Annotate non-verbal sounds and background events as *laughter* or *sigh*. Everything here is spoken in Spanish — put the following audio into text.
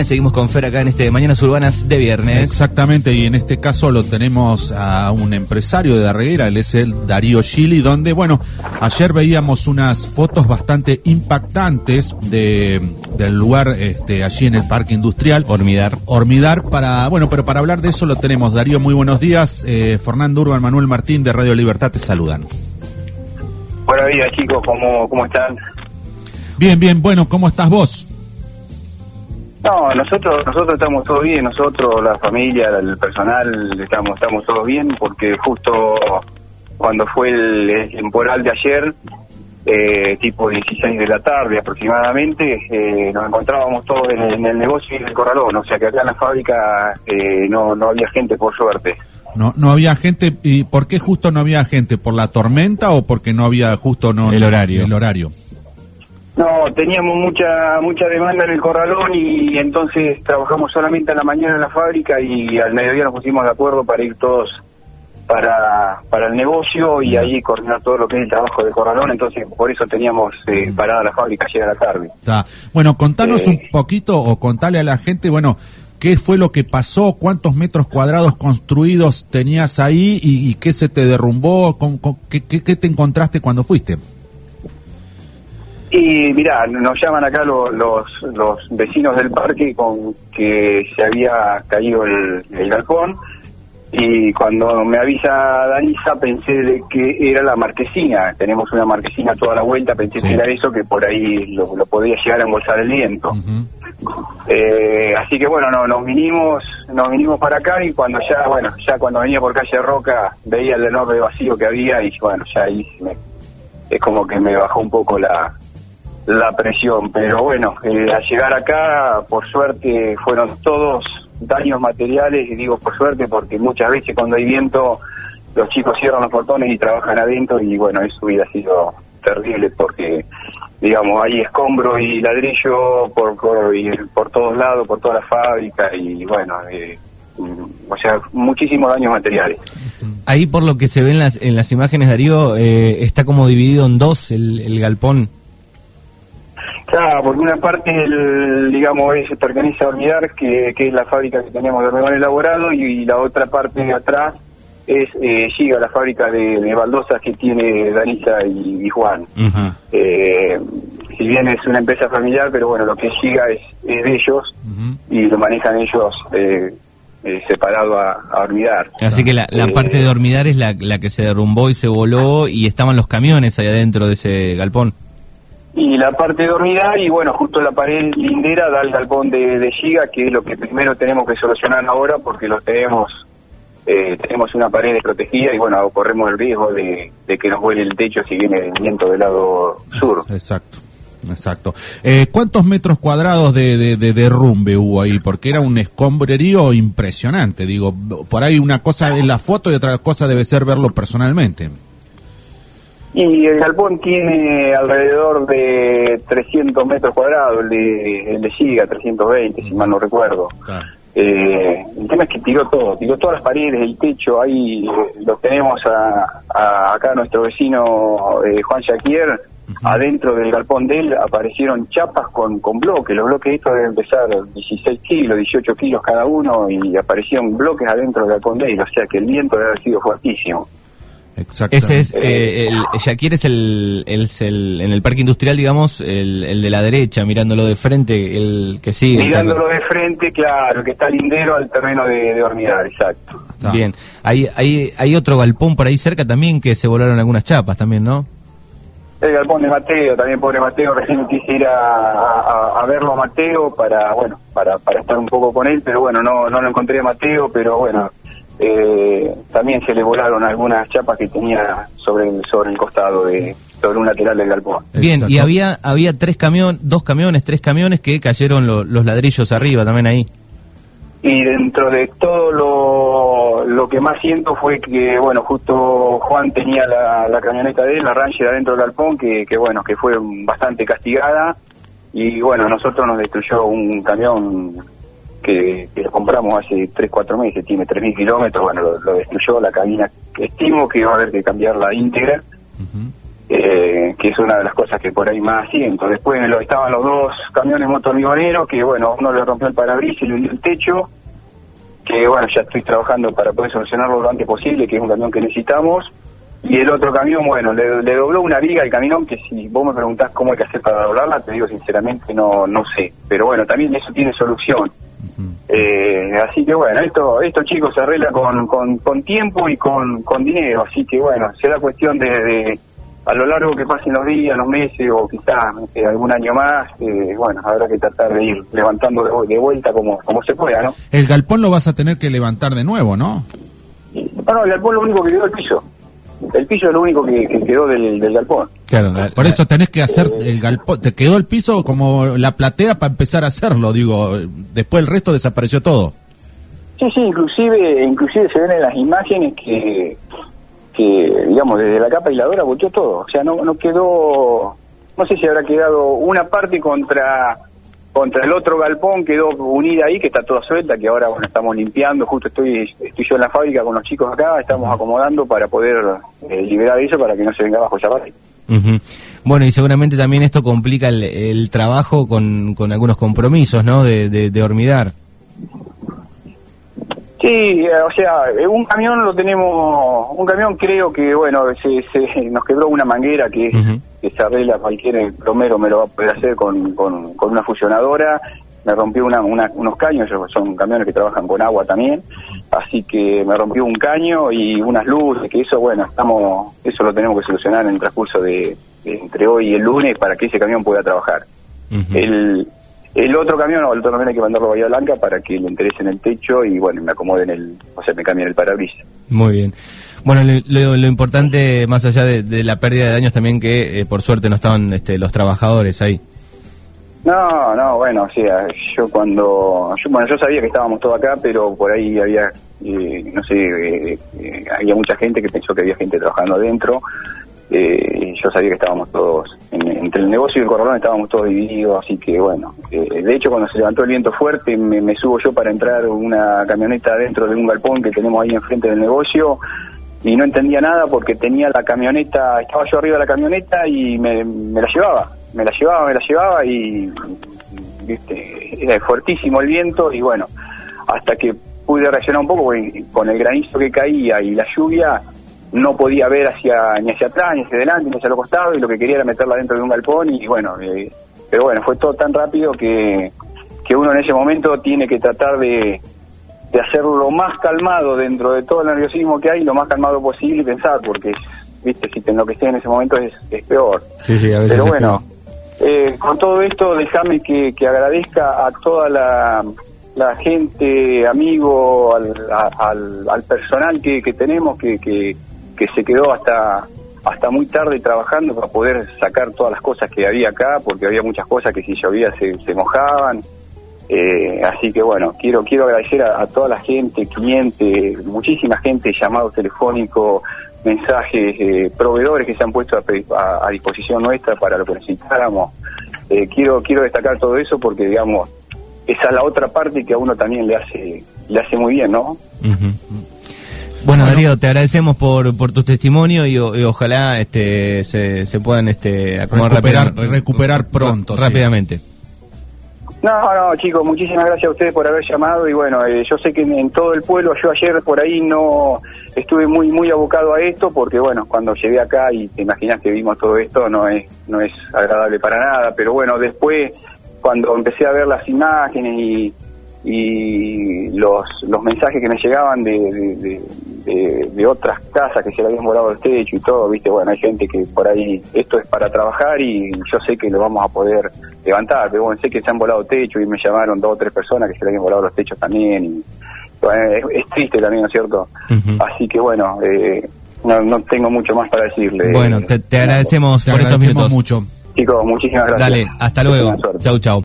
Seguimos con Fer acá en este Mañanas Urbanas de viernes. Exactamente, y en este caso lo tenemos a un empresario de Darreguera, él es el Darío Gili, donde, bueno, ayer veíamos unas fotos bastante impactantes de, del lugar este, allí en el Parque Industrial. Hormidar. Hormidar, para, bueno, pero para hablar de eso lo tenemos. Darío, muy buenos días. Eh, Fernando Urban, Manuel Martín de Radio Libertad te saludan. Buenos días, chicos, ¿cómo, cómo están? Bien, bien, bueno, ¿cómo estás vos? No, nosotros nosotros estamos todos bien, nosotros, la familia, el personal, estamos estamos todos bien porque justo cuando fue el, el temporal de ayer, eh, tipo 16 de la tarde aproximadamente, eh, nos encontrábamos todos en, el- en el negocio y en el corralón, o sea que acá en la fábrica eh, no, no había gente por suerte. No, no había gente, ¿y por qué justo no había gente? ¿Por la tormenta o porque no había justo no, El horario. El horario. No, teníamos mucha mucha demanda en el corralón y entonces trabajamos solamente a la mañana en la fábrica y al mediodía nos pusimos de acuerdo para ir todos para, para el negocio y ahí coordinar todo lo que es el trabajo del corralón, entonces por eso teníamos eh, parada la fábrica ayer a la tarde. Está. Bueno, contanos Eh. un poquito o contale a la gente, bueno, qué fue lo que pasó, cuántos metros cuadrados construidos tenías ahí y, y qué se te derrumbó, con, con- qué- qué te encontraste cuando fuiste. Y mirá, nos llaman acá lo- los, los vecinos del parque con que se había caído el, el galpón y cuando me avisa Danisa pensé de que era la marquesina, tenemos una marquesina toda la vuelta, pensé Sí. que era eso que por ahí lo, lo podía llegar a embolsar el viento. Eh, así que bueno, no, nos vinimos nos vinimos para acá y cuando ya, bueno, ya cuando venía por calle Roca veía el enorme vacío que había y bueno, ya ahí me- es como que me bajó un poco la, la presión. Pero bueno, eh, al llegar acá, por suerte, fueron todos daños materiales y digo por suerte porque muchas veces cuando hay viento los chicos cierran los portones y trabajan adentro y bueno, eso hubiera sido terrible porque digamos hay escombro y ladrillo por por, y por todos lados, por toda la fábrica y bueno, eh, mm, o sea, muchísimos daños materiales. Ahí por lo que se ve en las, en las imágenes, Darío, eh, está como dividido en dos el, el galpón. Claro, porque una parte, el, digamos, es, pertenece a Hormidar, que, que es la fábrica que tenemos de hormigón elaborado, y, la otra parte de atrás es eh, Giga, la fábrica de, de baldosas que tiene Danisa y, y Juan. Eh, si bien es una empresa familiar, pero bueno, lo que Giga es, es de ellos y lo manejan ellos eh, eh, separado a, a Hormidar. Así que la, la Eh, parte de hormidar es la, la que se derrumbó y se voló y estaban los camiones ahí adentro de ese galpón. Y la parte de y bueno, justo la pared lindera da al galpón de, de Giga, que es lo que primero tenemos que solucionar ahora porque lo tenemos, eh, tenemos una pared desprotegida y bueno, corremos el riesgo de, que nos vuele el techo si viene el viento del lado sur. Exacto. Exacto. Eh, ¿Cuántos metros cuadrados de, de- de derrumbe hubo ahí? Porque era un escombrerío impresionante. Digo, por ahí una cosa es la foto y otra cosa debe ser verlo personalmente. Y el galpón tiene alrededor de 300 metros cuadrados, el de, el de Giga, 320, si mal no recuerdo. Eh, el tema es que tiró todo, tiró todas las paredes, el techo, ahí lo tenemos a, a- acá nuestro vecino eh, Juan Jaquier, adentro del galpón de él aparecieron chapas con, con bloques, los bloques estos deben pesar 16 kilos, 18 kilos cada uno y aparecieron bloques adentro del galpón de él, o sea que el viento debe haber sido fuertísimo. Exacto. Ese es, eh, el, Shakir es el, es el, en el parque industrial, digamos, el, el de la derecha, mirándolo de frente, el que sigue. Mirándolo de frente, claro, que está lindero al terreno de, de hormidar, exacto. Está. Bien, hay, hay, hay otro galpón por ahí cerca también que se volaron algunas chapas también, ¿no? El galpón de Mateo, también pobre Mateo, *laughs* recién quise ir a, a- a verlo a Mateo para, bueno, para, para estar un poco con él, pero bueno, no, no lo encontré a Mateo, pero bueno, eh, también se le volaron algunas chapas que tenía sobre el, sobre el costado, de sobre un lateral del galpón. Bien, y había, había tres camiones, dos camiones, tres camiones que cayeron lo- los ladrillos arriba también ahí. Y dentro de todo lo, lo que más siento fue que, bueno, justo Juan tenía la, la camioneta de él, la Ranger adentro del galpón, que, que bueno, que fue bastante castigada. Y bueno, nosotros nos destruyó un camión que, que lo compramos hace 3, 4 meses, tiene 3.000 kilómetros, bueno, lo, lo destruyó la cabina. Estimo que va a haber que cambiar la íntegra. Eh, que es una de las cosas que por ahí más siento. Después lo, estaban los dos camiones motormigoneros, que bueno, uno le rompió el parabrisas y le dio el techo, que bueno, ya estoy trabajando para poder solucionarlo lo antes posible, que es un camión que necesitamos. Y el otro camión, bueno, le, le dobló una viga al camión, que si vos me preguntás cómo hay que hacer para doblarla, te digo sinceramente no no sé. Pero bueno, también eso tiene solución. Eh, así que bueno, esto, esto chicos se arregla con, con, con tiempo y con, con dinero, así que bueno, será cuestión de, de a lo largo que pasen los días, los meses o quizás eh, algún año más, eh, bueno, habrá que tratar de ir levantando de, de vuelta como, como se pueda, ¿no? El galpón lo vas a tener que levantar de nuevo, ¿no? No, no, el galpón lo único que quedó el piso. El piso es lo único que, que quedó del, del galpón. Claro, la- Por eso tenés que hacer el galpón. Te quedó el piso como la platea para empezar a hacerlo, digo. Después el resto desapareció todo. Sí, sí, inclusive, inclusive se ven en las imágenes que, que digamos, desde la capa aisladora volteó todo. O sea, no, no quedó, no sé si habrá quedado una parte contra contra el otro galpón, quedó unida ahí, que está toda suelta, que ahora, bueno, estamos limpiando. Justo estoy estoy yo en la fábrica con los chicos acá, estamos acomodando para poder eh, liberar eso para que no se venga abajo esa parte. Ujú. Bueno, y seguramente también esto complica el, el trabajo con, con algunos compromisos, ¿no? De, de, de hormidar. Sí, eh, o sea, eh, un camión lo tenemos, un camión creo que, bueno, se, se- *laughs* nos quebró una manguera que, que se arregla cualquier plomero me lo va a poder hacer con, con, con una fusionadora, me rompió una, una- unos caños, son camiones que trabajan con agua también, así que me rompió un caño y unas luces, que eso, bueno, estamos, eso lo tenemos que solucionar en el transcurso de, de entre hoy y el lunes para que ese camión pueda trabajar. El, el otro camión, no, el otro camión hay que mandarlo a Bahía Blanca para que le interesen el techo y bueno, me acomoden el, o sea, me cambien el parabrisas. Muy bien. Bueno, lo, lo- lo importante, más allá de, de la pérdida de daños, también que eh, por suerte no estaban este, los trabajadores ahí. No, no, bueno, o sea, yo cuando, yo, bueno, yo sabía que estábamos todos acá, pero por ahí había, eh, no sé, eh, eh, había mucha gente que pensó que había gente trabajando adentro. Eh, yo sabía que estábamos todos, en- entre el negocio y el corralón estábamos todos divididos, así que bueno, eh, de hecho cuando se levantó el viento fuerte me, subo yo para entrar una camioneta dentro de un galpón que tenemos ahí enfrente del negocio y no entendía nada porque tenía la camioneta, estaba yo arriba de la camioneta y me, me la llevaba, me la llevaba, me la llevaba y viste, era fuertísimo el viento y bueno, hasta que pude reaccionar un poco con el granizo que caía y la lluvia no podía ver hacia ni hacia atrás, ni hacia adelante, ni hacia los costados y lo que quería era meterla dentro de un galpón y bueno, eh, pero bueno, fue todo tan rápido que, que uno en ese momento tiene que tratar de, de hacerlo lo más calmado dentro de todo el nerviosismo que hay, lo más calmado posible y pensar, porque, viste, si te enloqueces en ese momento es, es peor. Sí, sí, a veces Pero bueno, eh, con todo esto, déjame que, que agradezca a toda la, la gente, amigo, al, al, al personal que, que tenemos, que, que, que se quedó hasta hasta muy tarde trabajando para poder sacar todas las cosas que había acá, porque había muchas cosas que si llovía se, se mojaban. Eh, así que bueno, quiero quiero agradecer a, toda la gente, clientes, muchísima gente, llamados telefónicos, mensajes, eh, proveedores que se han puesto a, disposición nuestra para lo que necesitáramos. Eh, quiero quiero destacar todo eso porque digamos esa es la otra parte que a uno también le hace le hace muy bien, ¿no? Ujú. Bueno, Darío, te agradecemos por, por tu testimonio y, o- y ojalá este, se, se puedan este, acomodar Recuperar- recuperar pronto, sí. Rápidamente. No, no, chicos, muchísimas gracias a ustedes por haber llamado y bueno, eh, yo sé que en, en todo el pueblo, yo ayer por ahí no estuve muy muy abocado a esto porque bueno, cuando llegué acá y te imaginas que vimos todo esto no es no es agradable para nada, pero bueno, después cuando empecé a ver las imágenes y, y los, los mensajes que me llegaban de, de, de- de- de otras casas que se le habían volado el techo y todo, viste, bueno, hay gente que por ahí, esto es para trabajar y yo sé que lo vamos a poder levantar, pero bueno, sé que se han volado techo y me llamaron dos o tres personas que se le habían volado los techos también y bueno, es, es triste también, ¿no es cierto? Así que bueno, eh, no, no tengo mucho más para decirle. Bueno, te, te agradecemos Te por estos minutos. mucho. Chicos, muchísimas gracias. Dale, hasta luego. Chau, chau.